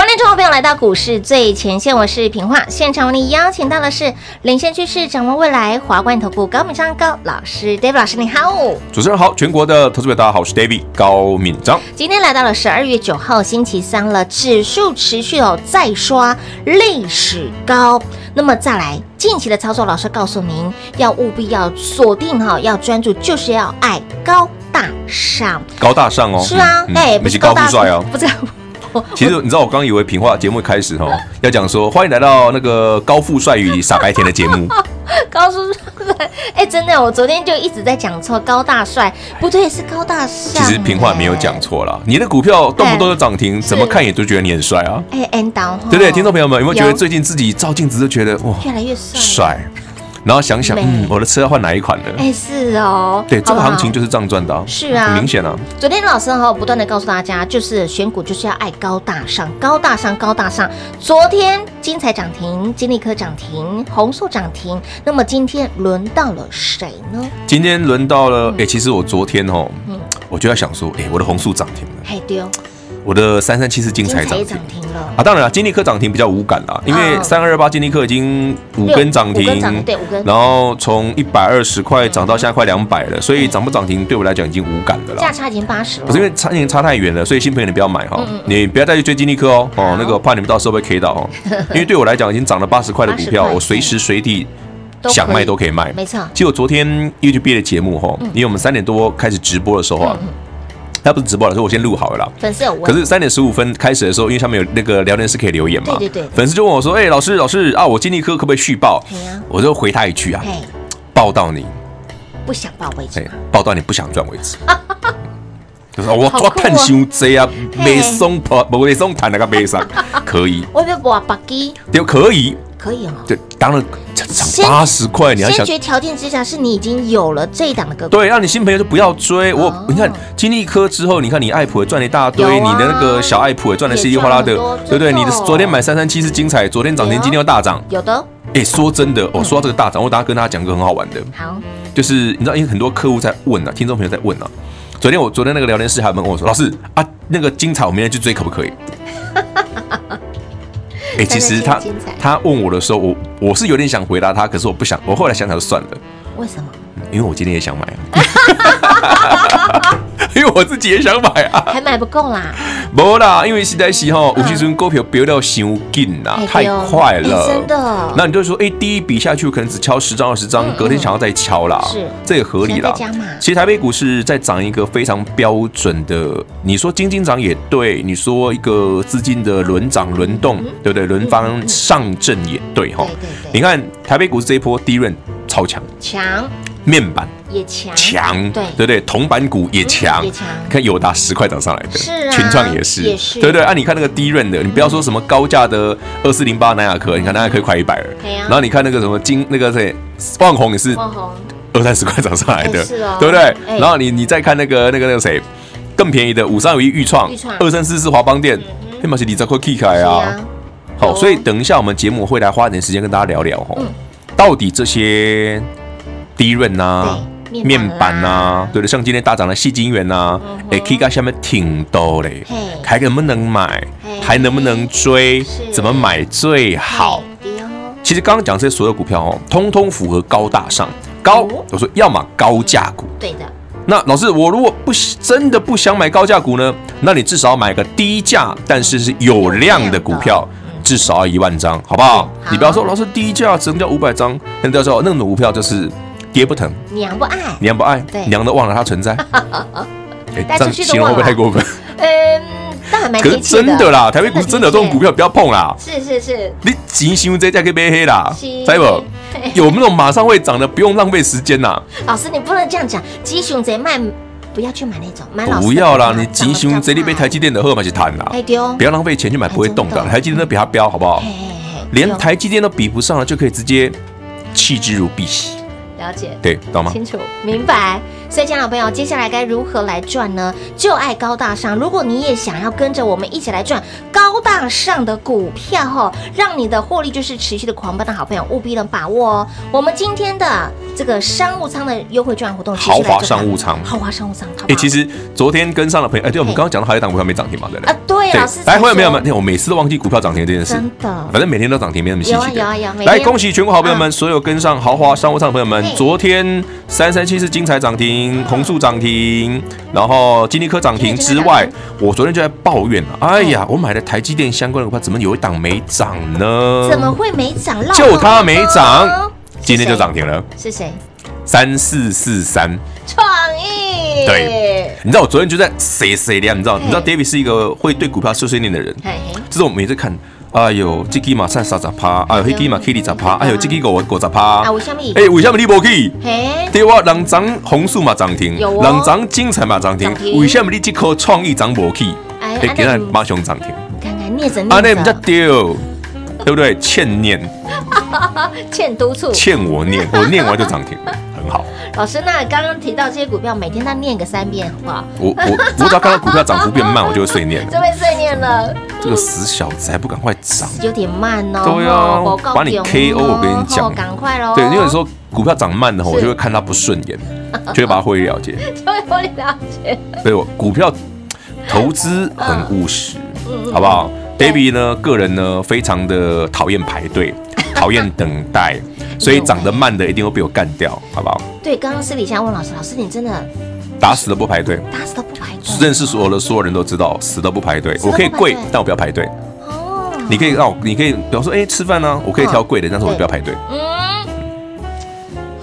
欢迎众朋友来到股市最前线，我是平化。现场为你邀请到的是领先趋势、掌握未来华冠投顾高敏章高老师，David 老师你好。主持人好，全国的投资者大家好，我是 David 高敏章。今天来到了十二月九号星期三了，指数持续哦再刷历史高。那么再来近期的操作，老师告诉您要务必要锁定哈，要专注，就是要爱高大上。高大上哦，是啊，哎、嗯，不是高富帅哦，不知道。其实你知道，我刚以为平话节目开始哈，要讲说欢迎来到那个高富帅与傻白甜的节目。高富帅，哎，真的，我昨天就一直在讲错，高大帅不对，是高大上。其实平话没有讲错啦，你的股票动不动就涨停，怎么看也都觉得你很帅啊。哎，end down，对不对？听众朋友们有没有觉得最近自己照镜子都觉得哇，越来越帅？帅。然后想想，嗯，我的车要换哪一款呢？哎，是哦，对，这个行情就是这样赚的，是啊，很明显啊。昨天老师哈不断的告诉大家，就是选股就是要爱高大上，高大上，高大上。昨天精彩涨停，金立科涨停，弘塑涨停。那么今天轮到了谁呢？今天轮到了，哎，其实我昨天哦，我就在想说，哎，我的红素涨停了，嘿丢。我的三三七四精彩涨停。了。啊！当然了，金立科涨停比较无感啦，因为三二二八金立科已经五根涨停，对五根，然后从一百二十块涨到现在快两百了，所以涨不涨停对我来讲已经无感的了。价差已经八十了，不是因为差已经差太远了，所以新朋友你不要买哈，你不要再去追金立科哦哦，那个怕你们到时候被 K 到哦，因为对我来讲已经涨了八十块的股票，我随时随地想卖都可以卖，没错。其实我昨天 YouTube 的节目哈，因为我们三点多开始直播的时候啊。他不是直播了，所以我先录好了啦。粉丝有问，可是三点十五分开始的时候，因为他们有那个聊天室可以留言嘛。对对对。粉丝就问我说：“哎，老师老师啊，我金立科可不可以续报？”我就回他一句啊：“报到你不想报为止，报到你不想赚为止。”就是我我看伤济啊，没送破，没送谈那个悲伤，可以。我要博八基，就可以。可以哦，对，当然涨八十块，你要想，先决条件之下是你已经有了这一档的个股，对，让你新朋友就不要追我。你看金立科之后，你看你爱普也赚了一大堆，你的那个小爱普也赚的稀里哗啦的，对不对？你的昨天买三三七是精彩，昨天涨停，今天又大涨，有的。哎，说真的，我说到这个大涨，我等下跟大家讲个很好玩的，好，就是你知道，因为很多客户在问啊，听众朋友在问啊。昨天我昨天那个聊天室还有问我说，老师啊，那个精彩我明天去追可不可以？哎，其实他他问我的时候，我我是有点想回答他，可是我不想，我后来想想就算了。为什么？因为我今天也想买啊。因为我自己也想买啊，还买不够啦。没啦，因为现在是哈，有些时候股票飙到太紧啦，太快了，真的。那你就说，哎，第一笔下去可能只敲十张二十张，隔天想要再敲啦，是这也合理啦。其实台北股市在涨一个非常标准的，你说金金涨也对，你说一个资金的轮涨轮动，对不对？轮番上阵也对哈。你看台北股市这一波第一轮超强，强。面板也强。强，对。对对，铜板股也强，也强。看友达十块涨上来的，是啊，群创也是，也是，对对。啊，你看那个低润的，你不要说什么高价的二四零八南亚科，你看南亚科快一百了，然后你看那个什么金那个谁，旺宏也是，二三十块涨上来的，是哦，对不对？然后你你再看那个那个那个谁，更便宜的五三五一裕创，二三四四华邦店，黑马是你这块 K 开啊，好，所以等一下我们节目会来花点时间跟大家聊聊哦，到底这些。低润呐，面板呐，对的，像今天大涨的矽晶元呐，哎，K 线下面挺多嘞，还能不能买？还能不能追？怎么买最好？其实刚刚讲这些所有股票哦，通通符合高大上高。我说要么高价股，对的。那老师，我如果不真的不想买高价股呢？那你至少买个低价但是是有量的股票，至少要一万张，好不好？你不要说老师低价只能叫五百张，那到时候那种股票就是。爹不疼，娘不爱，娘不爱，娘都忘了它存在。哎，这样形容会不会太过分？嗯，但还蛮。可是真的啦，台北股市真的有这种股票不要碰啦。是是是，你急新这价可以被黑啦，知不？有那种马上会涨的，不用浪费时间呐。老师，你不能这样讲，急熊贼卖，不要去买那种，买不要啦，你急熊贼你被台积电的喝嘛去谈啦，不要浪费钱去买不会动的，台积电都比它标，好不好？连台积电都比不上了，就可以直接弃之如敝屣。了解，对，懂吗？清楚，明白。所以，亲爱的朋友，接下来该如何来赚呢？就爱高大上。如果你也想要跟着我们一起来赚高大上的股票哦，让你的获利就是持续的狂奔的好朋友，务必能把握哦。我们今天的这个商务舱的优惠券活动，豪华商务舱，豪华商务舱。哎，其实昨天跟上的朋友，哎，对，我们刚刚讲到还有一档股票没涨停嘛，对不对？啊，对，老师。来，朋友没有没有？我每次都忘记股票涨停这件事，真的。反正每天都涨停，没那么稀奇。有啊有啊有。来，恭喜全国好朋友们，所有跟上豪华商务舱的朋友们，昨天三三七是精彩涨停，弘塑涨停，然后金立科涨停之外，我昨天就在抱怨了，哎呀，我买的台积电相关的股票怎么有一档没涨呢？怎么会没涨？就它没涨，今天就涨停了。是谁？三四四三。创意。对，你知道我昨天就在谁谁的，你知道？你知道 David 是一个会对股票碎碎念的人，这是我每次看。哎呦，这支嘛三三十趴，哎呦，那支嘛起二十趴，哎呦，这支五五十趴。啊，为什么？哎，为什么你无去？对哇，两张弘塑嘛涨停，两张精彩嘛涨停，为什么你这颗创意涨无去？哎，今日马上涨停。看看念着念着，啊，那不叫丢，对不对？欠念，欠督促，欠我念，我念完就涨停。好，老师，那刚刚提到这些股票，每天再念个三遍，好不好？我我我只要看到股票涨幅变慢，我就会碎念，就会碎念了。这个死小子还不赶快涨，有点慢哦。对啊，把你 KO，我跟你讲，赶快喽。对，因为有时候股票涨慢的话，我就会看它不顺眼，就会把它获利了结，就会获利了结。对，我股票投资很务实，好不好？Baby 呢，个人呢，非常的讨厌排队，讨厌等待。所以长得慢的一定会被我干掉，好不好？对，刚刚私底下问老师，老师你真的打死都不排队，打死都。认识所有的所有人都知道，死都不排队。我可以贵，但我不要排队。哦，你可以让我，你可以比方说，哎，吃饭呢，我可以挑贵的，但是我不要排队。嗯，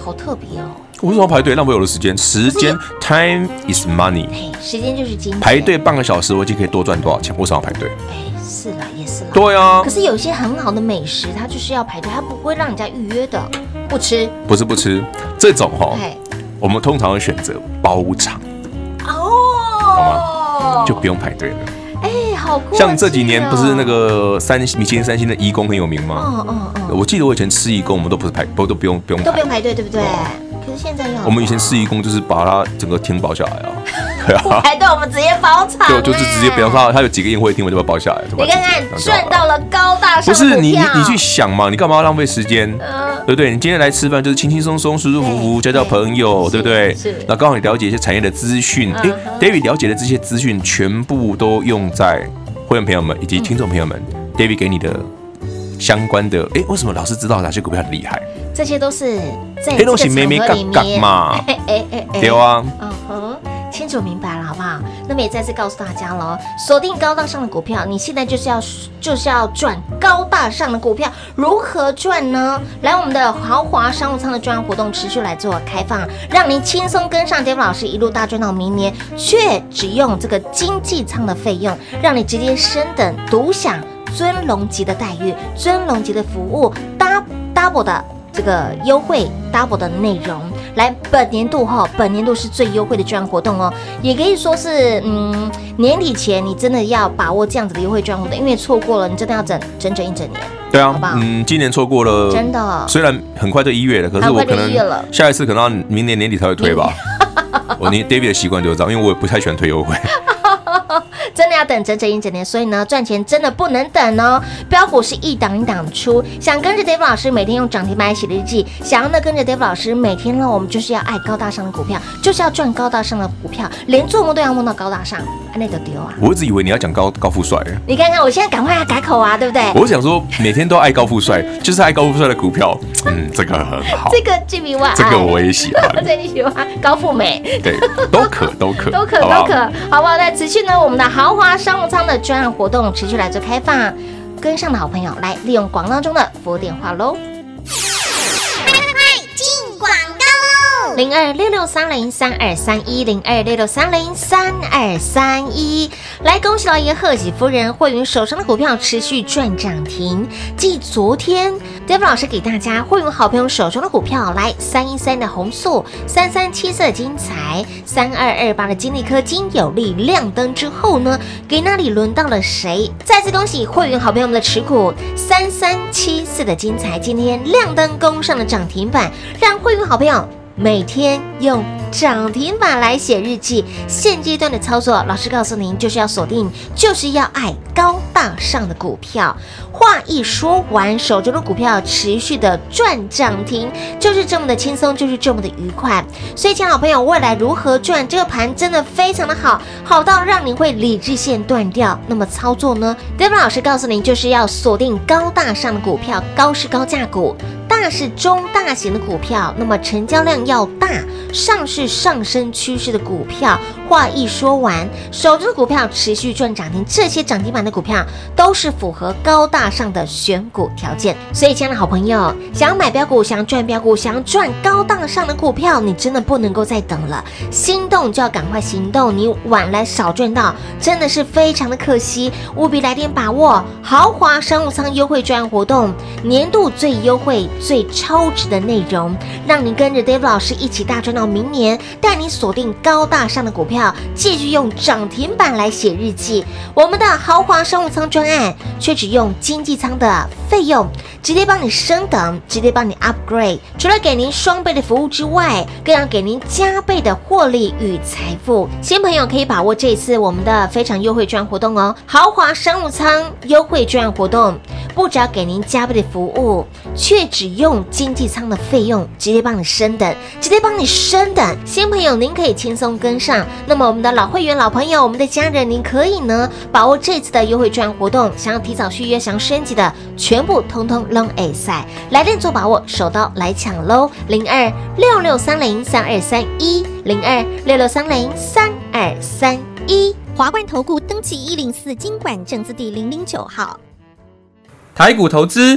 好特别哦。为什么排队浪费我的时间？时间，time is money。时间就是金钱。排队半个小时，我就可以多赚多少钱？为什么要排队？是啦，也是啦。对啊。可是有些很好的美食，它就是要排队，它不会让人家预约的。不吃？不是不吃，这种哈，我们通常会选择包场。哦？就不用排队了。哎，好。像这几年不是那个三米其林三星的义工很有名吗？嗯嗯嗯。我记得我以前吃义工，我们都不是排，不都不用不用都不用排队，对不对？可是现在要。我们以前吃义工就是把它整个厅包下来啊。对啊排队，我们直接包场。对，就是直接，比方说他有几个宴会厅，我就把它包下来。你看看，赚到了高大上。不是你，你去想嘛，你干嘛要浪费时间？对不对？你今天来吃饭就是轻轻松松、舒舒服服，交交朋友，对不对？是。那刚好你了解一些产业的资讯，哎，David 了解的这些资讯全部都用在会员朋友们以及听众朋友们，David 给你的相关的。哎，为什么老师知道哪些股票很厉害？这些都是在这个场合里面嘛。哎哎哎哎，对啊。嗯哼。清楚明白了，好不好？那么也再次告诉大家喽，锁定高大上的股票，你现在就是要就是要赚高大上的股票，如何赚呢？来，我们的豪华商务舱的专案活动持续来做开放，让您轻松跟上 David 老师一路大赚到明年，却只用这个经济舱的费用，让你直接升等独享尊龙级的待遇、尊龙级的服务，double double 的这个优惠，double 的内容。来，本年度哈，本年度是最优惠的专案活动哦，也可以说是，嗯，年底前你真的要把握这样子的优惠专案活动，因为错过了，你真的要整整整一整年。对啊，好好？嗯，今年错过了，真的，虽然很快就一月了，可是我可能下一次可能要明年年底才会推吧。我你 David 的习惯就是这样，因为我也不太喜欢推优惠。真的要等整整一整年，所以呢，赚钱真的不能等哦。标股是一档一档出，想跟着 Dave 老师每天用涨停板写日记，想要呢跟着 Dave 老师每天呢，我们就是要爱高大上的股票，就是要赚高大上的股票，连做梦都要梦到高大上，那个丢啊！我一直以为你要讲高高富帅，你看看我现在赶快要改口啊，对不对？我想说每天都爱高富帅，就是爱高富帅的股票，嗯，这个很好，这个 G B Y，这个我也喜欢，这你喜欢高富美，对，都可都可都可都可，好不好？那持续呢，我们的豪华商务舱的专案活动持续来做开放，跟上的好朋友来利用广告中的服务电话喽。零二六六三零三二三一零二六六三零三二三一，来恭喜老爷贺喜夫人，会员手上的股票持续赚涨停。继昨天 d e v 老师给大家会员好朋友手中的股票，来三一三的红素，三三七四的精彩，三二二八的金立科金有利亮灯之后呢，给那里轮到了谁？再次恭喜会员好朋友们的持股，三三七四的精彩今天亮灯攻上了涨停板，让会员好朋友。每天用涨停板来写日记。现阶段的操作，老师告诉您，就是要锁定，就是要爱高大上的股票。话一说完，手中的股票持续的赚涨停，就是这么的轻松，就是这么的愉快。所以，亲爱的朋友，未来如何赚？这个盘真的非常的好，好到让你会理智线断掉。那么操作呢？David 老师告诉您，就是要锁定高大上的股票，高是高价股。大是中大型的股票，那么成交量要大，上是上升趋势的股票。话一说完，手中的股票持续赚涨停，这些涨停板的股票都是符合高大上的选股条件。所以，亲爱的好朋友，想要买标股，想要赚标股，想要赚高大上的股票，你真的不能够再等了，心动就要赶快行动。你晚来少赚到，真的是非常的可惜。务必来点把握豪华商务舱优惠券活动，年度最优惠。最超值的内容，让你跟着 David 老师一起大赚到明年，带你锁定高大上的股票，继续用涨停板来写日记。我们的豪华商务舱专案，却只用经济舱的费用，直接帮你升等，直接帮你 upgrade。除了给您双倍的服务之外，更要给您加倍的获利与财富。新朋友可以把握这一次我们的非常优惠券活动哦，豪华商务舱优惠券活动。不只要给您加倍的服务，却只用经济舱的费用直接帮你升等，直接帮你升等。新朋友，您可以轻松跟上。那么我们的老会员、老朋友、我们的家人，您可以呢把握这次的优惠券活动，想要提早续约、想要升级的，全部通通扔 A 赛。来电做把握，手刀来抢喽！零二六六三零三二三一，零二六六三零三二三一。华冠投顾登记一零四金管证字第零零九号。台股投资，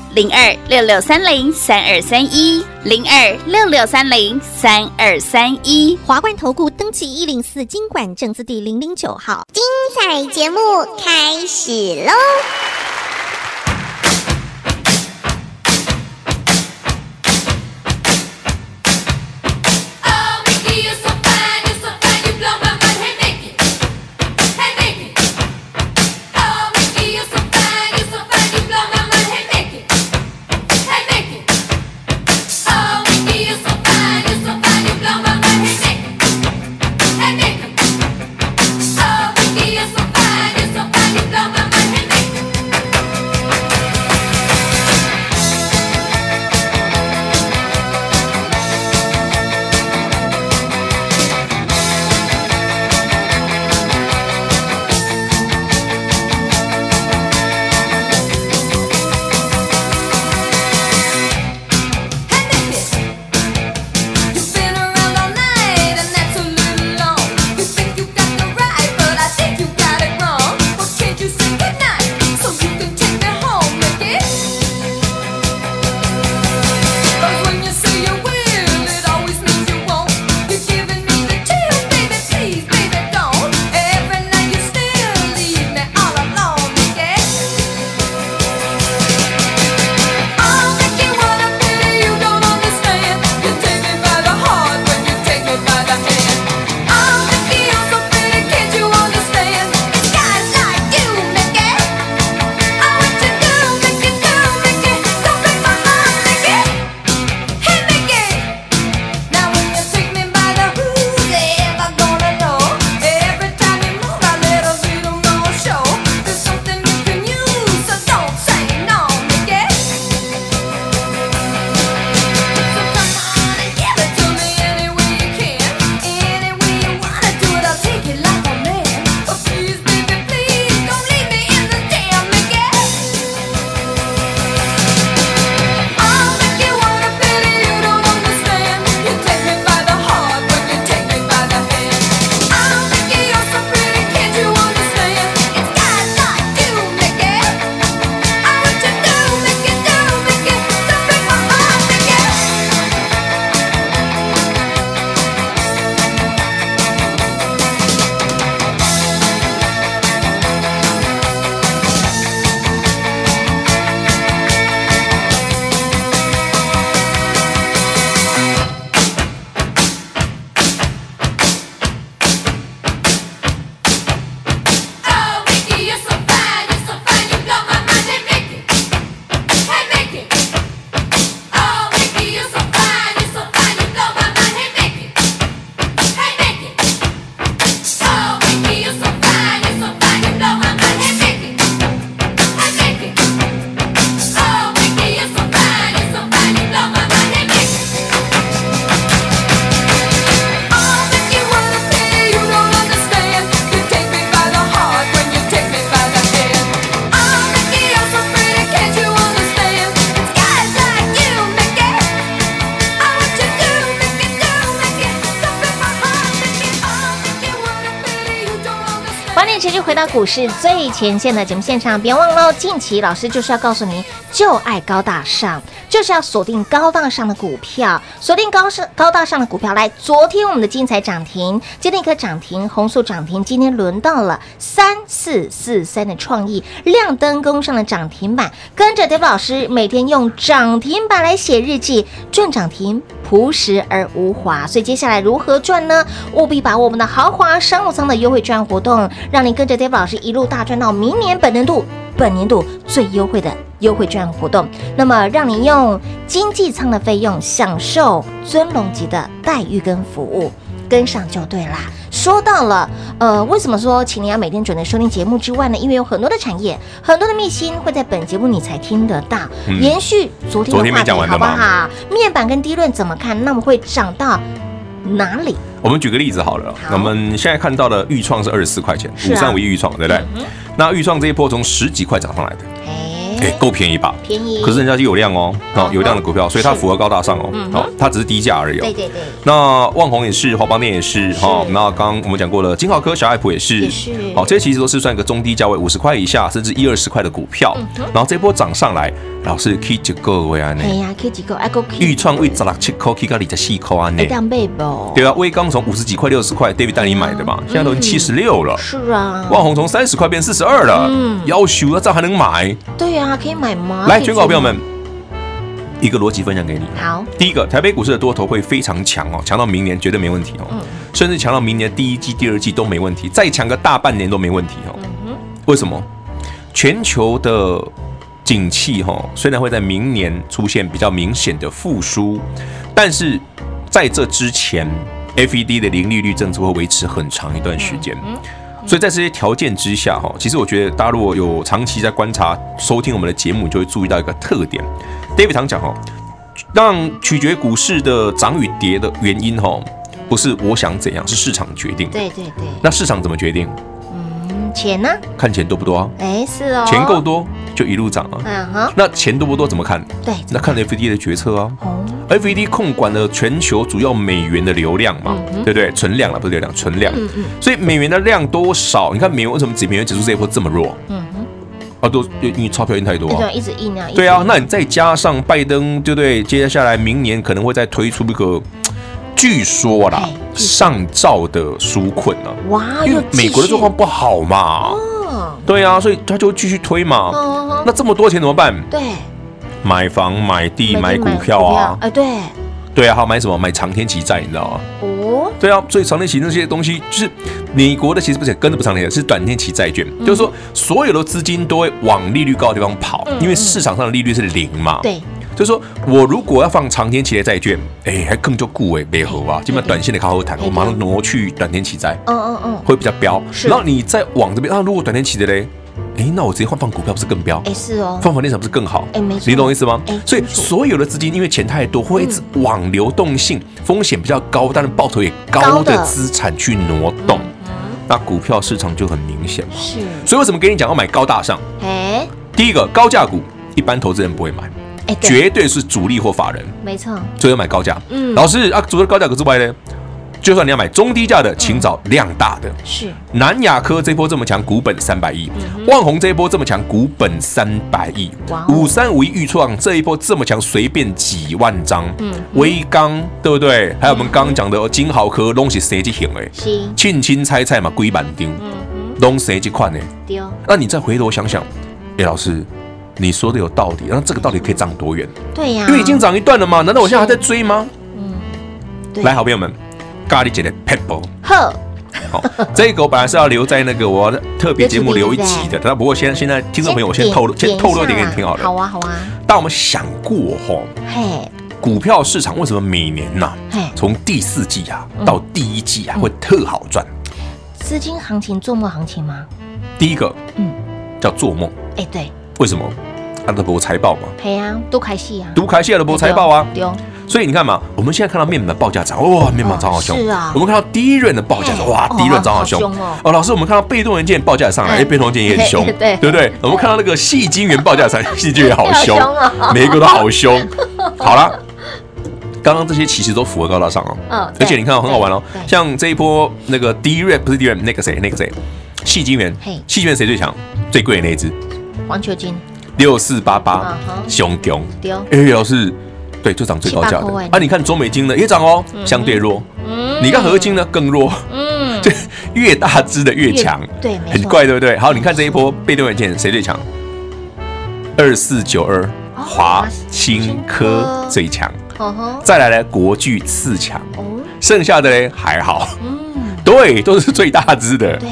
零二六六三零三二三一，零二六六三零三二三一，华冠投顾登记一零四经管证字第零零九号，精彩节目开始喽！股市最前线的节目现场，别忘了近期老师就是要告诉您，就爱高大上，就是要锁定高大上的股票，锁定高上高大上的股票。来，昨天我们的精彩涨停，今天一颗涨停，红素涨停，今天轮到了三四四三的创意亮灯攻上了涨停板，跟着 davi 老师每天用涨停板来写日记，赚涨停，朴实而无华。所以接下来如何赚呢？务必把握我们的豪华商务舱的优惠券活动，让你跟着 davi 老师一路大赚到明年本年度本年度最优惠的优惠券活动。那么，让你用经济舱的费用享受尊龙级的待遇跟服务，跟上就对啦。说到了，呃，为什么说请你要每天准时收听节目之外呢？因为有很多的产业，很多的秘辛会在本节目你才听得到。嗯、延续昨天的话题，好不好？面板跟低论怎么看？那么会涨到哪里？我们举个例子好了，好，我们现在看到的豫创是二十四块钱，五三五一豫创，对不对？嗯、那豫创这一波从十几块涨上来的。哎，够便宜吧？便宜，可是人家就有量哦，哦，有量的股票，所以它符合高大上哦，哦，它只是低价而已。对对对。那旺宏也是，华邦电也是，哈。那刚刚我们讲过了，金豪科、小爱普也是，也是。好，这些其实都是算一个中低价位，五十块以下，甚至一二十块的股票。然后这波涨上来，老师可以几个位啊？哎呀，可以几个？哎，够。钰创为十六七块，可以到二十四块啊？呢？对啊，威刚从五十几块、六十块，David 带你买的嘛，现在都七十六了。是啊。万宏从三十块变四十二了。嗯。要求啊，这样还能买？对啊。可以买吗？来，全国朋友们，一个逻辑分享给你。好，第一个，台北股市的多头会非常强哦，强到明年绝对没问题哦，嗯、甚至强到明年第一季、第二季都没问题，再强个大半年都没问题哦。嗯、哼为什么？全球的景气哈，虽然会在明年出现比较明显的复苏，但是在这之前，FED 的零利率政策会维持很长一段时间。嗯所以在这些条件之下，哈，其实我觉得大家如果有长期在观察、收听我们的节目，就会注意到一个特点。David 常讲，哈，让取决股市的涨与跌的原因，哈，不是我想怎样，是市场决定。对对对。那市场怎么决定？嗯，钱呢？看钱多不多啊？哎，是哦。钱够多就一路涨啊。嗯哼。那钱多不多怎么看？对，那看 FED 的决策啊。哦。FED 控管了全球主要美元的流量嘛，嗯、对不对？存量了，不是流量，存量。嗯嗯。所以美元的量多少？你看美元为什么指美元指数这一波这么弱？嗯哼。啊，都因为钞票印太多啊。一直印啊。对啊，那你再加上拜登，对不对？接下来明年可能会再推出一个，据说啦，上兆的纾困啊。哇，因为美国的状况不好嘛。哦。对啊，所以他就会继续推嘛。哦。那这么多钱怎么办？对。买房、买地、买股票啊！哎，对，对啊，还有买什么？买长天期债，你知道吗？哦，对啊，所以长天期那些东西，就是美国的，其实不是跟着不长天期，是短天期债券。就是说，所有的资金都会往利率高的地方跑，因为市场上的利率是零嘛。对，就是说我如果要放长天期的债券，哎，还更就顾哎，别合啊，基本上短线的靠后谈，我马上挪去短天期债。嗯嗯嗯，会比较标。然后你再往这边啊，如果短天期的嘞？哎，那我直接换放股票不是更标？哎，是哦，放房地产不是更好？哎，没错，你懂我意思吗？所以所有的资金因为钱太多，会一直往流动性风险比较高，但是报酬也高的资产去挪动。那股票市场就很明显嘛。是。所以为什么跟你讲要买高大上？哎，第一个高价股一般投资人不会买，哎，绝对是主力或法人。没错。所以要买高价。嗯。老师啊，除了高价格之外呢？就算你要买中低价的，请找量大的。是南亚科这波这么强，股本三百亿；万宏这一波这么强，股本三百亿。五三五一预创这一波这么强，随便几万张。嗯，威刚对不对？还有我们刚刚讲的金豪科，拢是谁去行哎？是，轻轻猜猜嘛，龟板钉。嗯嗯，东谁去看呢？丢。那你再回头想想，哎，老师，你说的有道理。那这个到底可以涨多远？对呀，因为已经涨一段了嘛。难道我现在还在追吗？嗯，来，好朋友们。咖喱姐的 pebble，好，这个我本来是要留在那个我的特别节目留一集的，但不过现在现在听众朋友，我先透露先透露一点给你听好了。好啊，好啊。但我们想过吼，嘿，股票市场为什么每年呐，从第四季啊到第一季啊会特好赚？资金行情做梦行情吗？第一个，嗯，叫做梦。哎，对，为什么？他都播财报嘛。对啊，都开戏啊，都开戏的播财报啊。所以你看嘛，我们现在看到面板的报价涨，哇，面板涨好凶。是啊。我们看到低润的报价，哇，低润涨好凶。哦，老师，我们看到被动元件报价上来，哎，被动元件也很凶，对不对？我们看到那个细晶圆报价上，细晶圆好凶，每一个都好凶。好了，刚刚这些其实都符合高大上哦。嗯。而且你看到很好玩哦，像这一波那个低润不是低润，那个谁，那个谁，细晶元，嘿矽晶元谁最强？最贵的那一只，环球晶六四八八熊熊。对。哦哎，老师，对，就涨最高价的。啊，你看中美金呢也涨哦，相对弱。嗯。你看合金呢更弱，嗯，这越大只的越强，对很怪，对不对？好，你看这一波被动元件谁最强？二四九二，华清科最强，再来呢国巨次强，哦，剩下的呢还好，嗯，对，都是最大只的。对，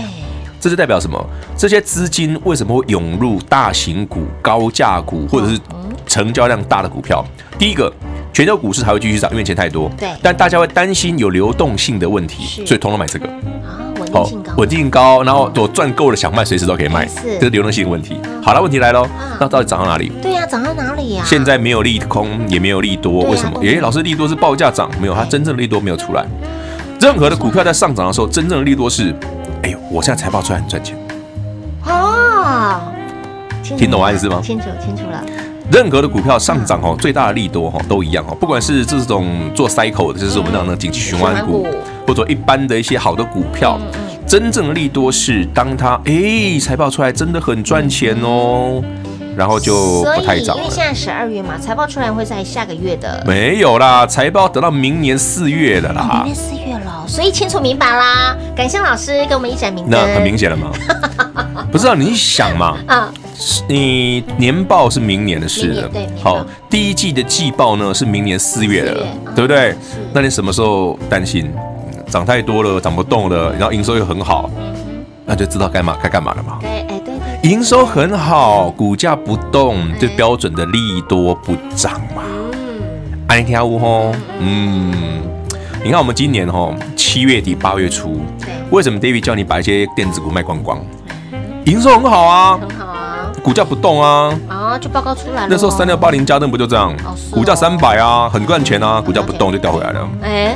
这是代表什么？这些资金为什么会涌入大型股、高价股或者是成交量大的股票？第一个，全球股市还会继续涨，因为钱太多。对但大家会担心有流动性的问题，所以通通买这个。啊，稳定好性高，稳定高，然后我赚够了想卖，随时都可以卖，是这是流动性问题。好了，问题来喽，那到底涨到哪里？对呀，涨到哪里呀？现在没有利空，也没有利多，为什么？诶，老师利多是报价涨，没有，它真正的利多没有出来。任何的股票在上涨的时候，真正的利多是，哎呦，我现在财报出来很赚钱。哦，听懂我意思吗？清楚清楚了，任何的股票上涨哦，最大的利多哈都一样哦，不管是这种做 cycle 的，就是我们讲的景气循环股循环股，或者一般的一些好的股票，真正的利多是当它哎财报出来真的很赚钱哦，然后就不太涨了。因为现在十二月嘛，财报出来会在下个月的没有啦，财报等到明年四月了明年，四月了，所以清楚明白啦。感谢老师给我们一盏明灯，那很明显了嘛。不是啊，你想嘛，啊，你年报是明年的事了对，好，第一季的季报呢是明年四月了四月，对不对？那你什么时候担心涨太多了，涨不动了，然后营收又很好，那就知道该嘛该干嘛了嘛。营收很好，股价不动，就标准的利多不涨嘛。嗯，安跳舞吼，嗯，你看我们今年吼七月底八月初，对，为什么 David 叫你把一些电子股卖光光？营收很好啊，很好啊，股价不动啊。啊，就报告出来了。那时候三六八，零家登不就这样股价三百啊，很赚钱啊，股价不动就掉回来了，哎，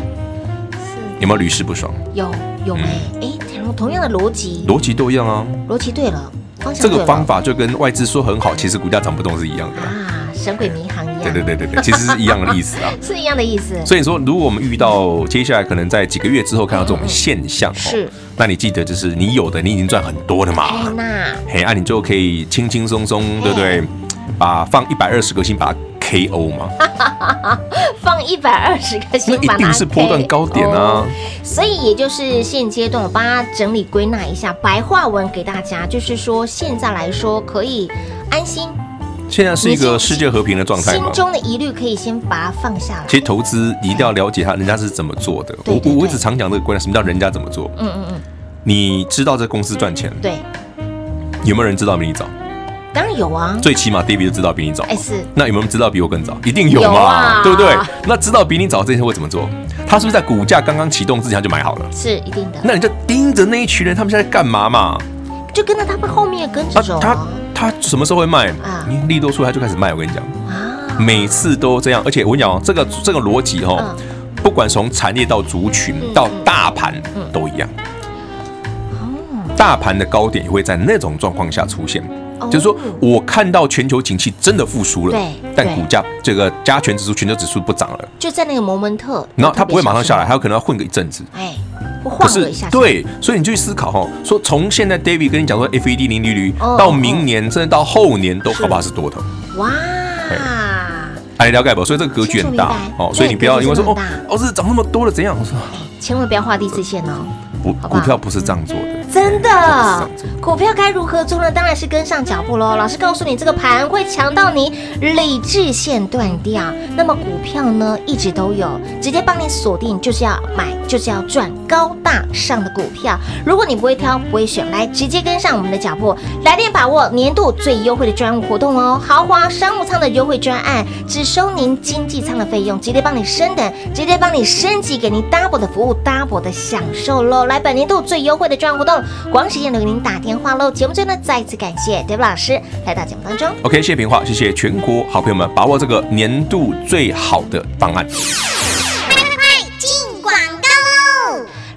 有没有屡试不爽？有有没？哎，同同样的逻辑，逻辑都一样啊，逻辑对了，这个方法就跟外资说很好，其实股价涨不动是一样的。啊，神鬼迷航一样，对对对对对，其实是一样的意思啊。是一样的意思。所以说，如果我们遇到接下来可能在几个月之后看到这种现象，哦是，那你记得就是你有的，你已经赚很多了哎，嘛，那嘿，那，你就可以轻轻松松，对不对？把放一百二十个心把它 KO 吗，放一百二十个那一定是波段高点啊。所以也就是现阶段，我帮他整理归纳一下白话文给大家，就是说现在来说可以安心，现在是一个世界和平的状态嘛。心中的疑虑可以先把它放下来。其实投资你一定要了解他人家是怎么做的。我我一直常讲这个观念，什么叫人家怎么做？嗯嗯嗯，你知道这公司赚钱，对，有没有人知道比你早？当然有啊。最起码 David 就知道比你早嘛。哎是那有没有知道比我更早？一定有有嘛，啊对不对？那知道比你早这些会怎么做？他是不是在股价刚刚启动之前他就买好了？是一定的，那你就盯着那一群人，他们现在干嘛嘛？就跟着他们后面跟着走他啊他他什么时候会卖啊？你利多出来他就开始卖，我跟你讲，啊，每次都这样。而且我跟你讲哦，这个这个逻辑哈嗯，不管从产业到族群嗯到大盘都一样。大盘的高点也会在那种状况下出现，哦就是说我看到全球景气真的复苏了对，但股价这个加权指数、全球指数不涨了，就在那个摩门特，然后它不会马上下来，特别小心它有可能要混个一阵子。哎，不可是晃了一下，，对，所以你就去思考哈，说从现在 David 跟你讲说 FED 零利率哦到明年，甚至到后年都好是多头，哇，哎，了解不？所以这个格局很大哦，所以你不要因为说哦哦，是涨那么多了？怎样？我说千万不要画地自限哦。股股票不是这样做的，真的，股票该如何做呢？当然是跟上脚步喽。老师告诉你，这个盘会强到你理智线断掉。那么股票呢，一直都有，直接帮你锁定，就是要买，就是要赚高大上的股票。如果你不会挑，不会选，来直接跟上我们的脚步，来电把握年度最优惠的专务活动哦！豪华商务舱的优惠专案，只收您经济舱的费用，直接帮你升等，直接帮你升级，给您 double 的服务，double 的享受喽！来，本年度最优惠的专案活动，光时间留给您打电话喽！节目最后呢，再次感谢 David 老师来到节目当中。OK，谢谢平话，谢谢全国好朋友们，把握这个年度最好的方案。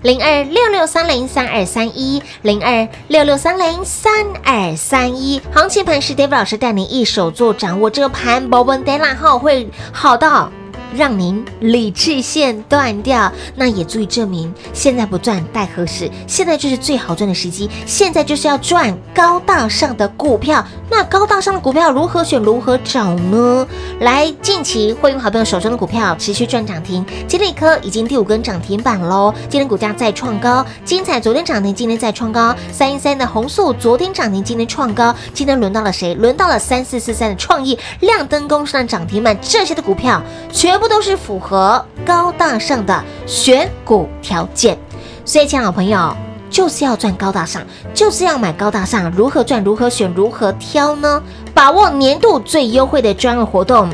零二六六三零三二三一，零二六六三零三二三一。行情盘是 David 老师带您一手做掌握，这个盘不问 d a y l 号会好到让您理智线断掉。那也足以证明，现在不赚待何时？现在就是最好赚的时机，现在就是要赚高大上的股票。那高大上的股票如何选？如何找呢？来，近期会用好朋友手中的股票持续赚涨停，金利科已经第五根涨停板喽，今天股价再创高。精彩昨天涨停，今天再创高。三一三的红素昨天涨停，今天创高。今天轮到了谁？轮到了三四四三的创意亮灯公司的涨停板，这些的股票全部都是符合高大上的选股条件。所以，亲爱的朋友，就是要赚高大上，就是要买高大上。如何赚？如何选？如何挑呢？把握年度最优惠的专案活动。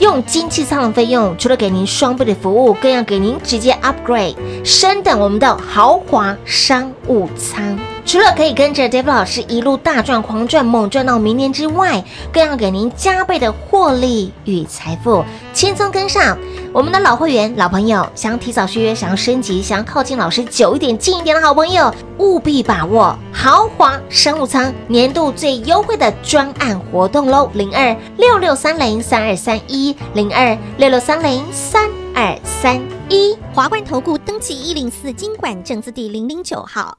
用精气舱的费用，除了给您双倍的服务，更要给您直接 upgrade 升等我们的豪华商务舱。除了可以跟着 David 老师一路大赚、狂赚、猛赚到明年之外，更要给您加倍的获利与财富，轻松跟上我们的老会员、老朋友，想要提早续约、想要升级、想要靠近老师久一点、近一点的好朋友，务必把握豪华商务舱年度最优惠的专案活动喽！零二六六三零三二三一，零二六六三零三二三一，华冠投顾登记一零四金管证字第零零九号。